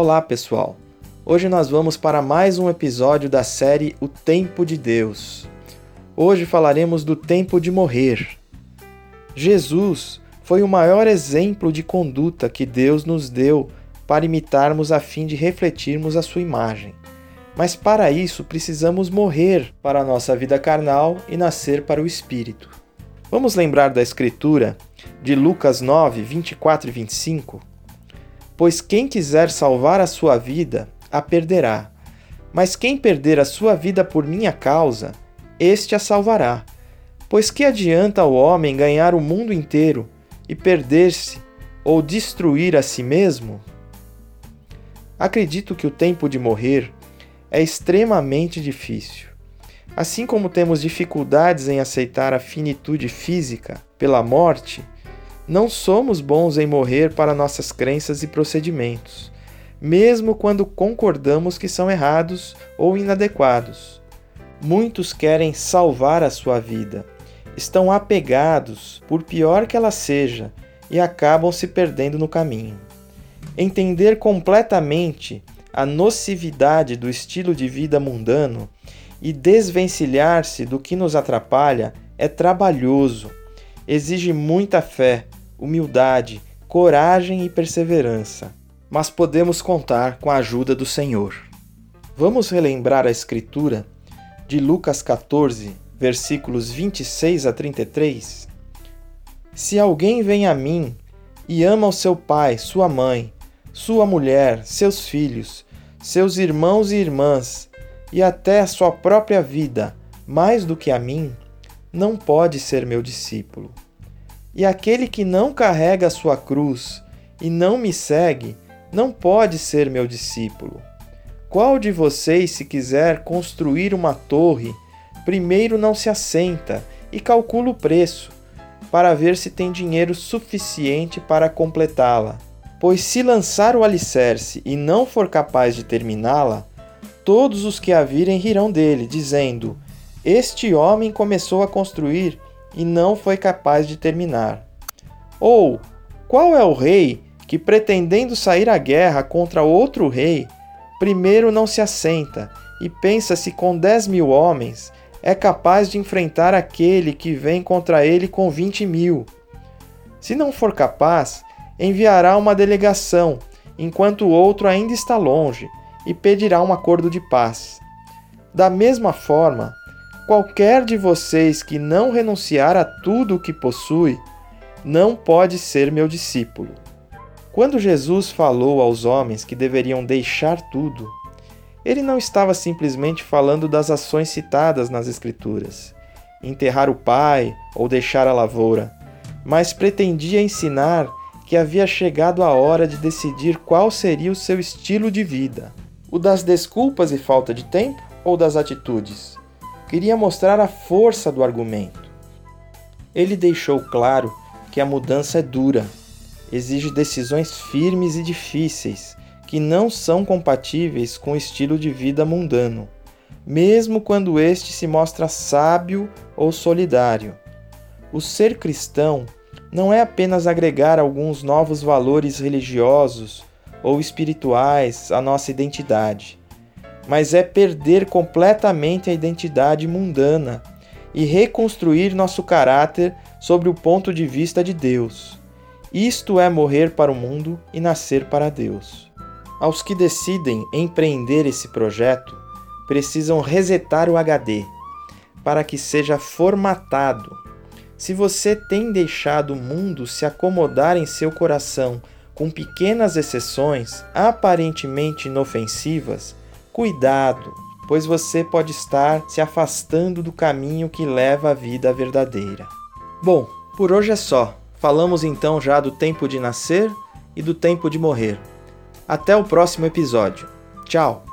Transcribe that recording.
Olá, pessoal. Hoje nós vamos para mais um episódio da série O Tempo de Deus. Hoje falaremos do tempo de morrer. Jesus foi o maior exemplo de conduta que Deus nos deu para imitarmos a fim de refletirmos a sua imagem. Mas para isso precisamos morrer para a nossa vida carnal e nascer para o espírito. Vamos lembrar da escritura de Lucas 9, 24 e 25? Pois quem quiser salvar a sua vida, a perderá. Mas quem perder a sua vida por minha causa, este a salvará. Pois que adianta o homem ganhar o mundo inteiro e perder-se ou destruir a si mesmo? Acredito que o tempo de morrer é extremamente difícil. Assim como temos dificuldades em aceitar a finitude física pela morte, não somos bons em morrer para nossas crenças e procedimentos, mesmo quando concordamos que são errados ou inadequados. Muitos querem salvar a sua vida, estão apegados, por pior que ela seja, e acabam se perdendo no caminho. Entender completamente a nocividade do estilo de vida mundano e desvencilhar-se do que nos atrapalha é trabalhoso, exige muita fé, humildade, coragem e perseverança, mas podemos contar com a ajuda do Senhor. Vamos relembrar a Escritura de Lucas 14, versículos 26 a 33? Se alguém vem a mim e ama o seu pai, sua mãe, sua mulher, seus filhos, seus irmãos e irmãs, e até a sua própria vida, mais do que a mim, não pode ser meu discípulo. E aquele que não carrega a sua cruz e não me segue, não pode ser meu discípulo. Qual de vocês, se quiser construir uma torre, primeiro não se assenta e calcula o preço, para ver se tem dinheiro suficiente para completá-la? Pois se lançar o alicerce e não for capaz de terminá-la, todos os que a virem rirão dele, dizendo: Este homem começou a construir e não foi capaz de terminar? Ou qual é o rei que, pretendendo sair à guerra contra outro rei, primeiro não se assenta e pensa se com dez mil homens é capaz de enfrentar aquele que vem contra ele com vinte mil? Se não for capaz, enviará uma delegação, enquanto o outro ainda está longe, e pedirá um acordo de paz. Da mesma forma, Qualquer de vocês que não renunciar a tudo o que possui, não pode ser meu discípulo. Quando Jesus falou aos homens que deveriam deixar tudo, ele não estava simplesmente falando das ações citadas nas Escrituras, enterrar o pai ou deixar a lavoura, mas pretendia ensinar que havia chegado a hora de decidir qual seria o seu estilo de vida: o das desculpas e falta de tempo ou das atitudes? Queria mostrar a força do argumento. Ele deixou claro que a mudança é dura, exige decisões firmes e difíceis, que não são compatíveis com o estilo de vida mundano, mesmo quando este se mostra sábio ou solidário. O ser cristão não é apenas agregar alguns novos valores religiosos ou espirituais à nossa identidade mas é perder completamente a identidade mundana e reconstruir nosso caráter sobre o ponto de vista de Deus. Isto é morrer para o mundo e nascer para Deus. Aos que decidem empreender esse projeto, precisam resetar o HD para que seja formatado. Se você tem deixado o mundo se acomodar em seu coração com pequenas exceções aparentemente inofensivas, Cuidado, pois você pode estar se afastando do caminho que leva à vida verdadeira. Bom, por hoje é só. Falamos então já do tempo de nascer e do tempo de morrer. Até o próximo episódio. Tchau!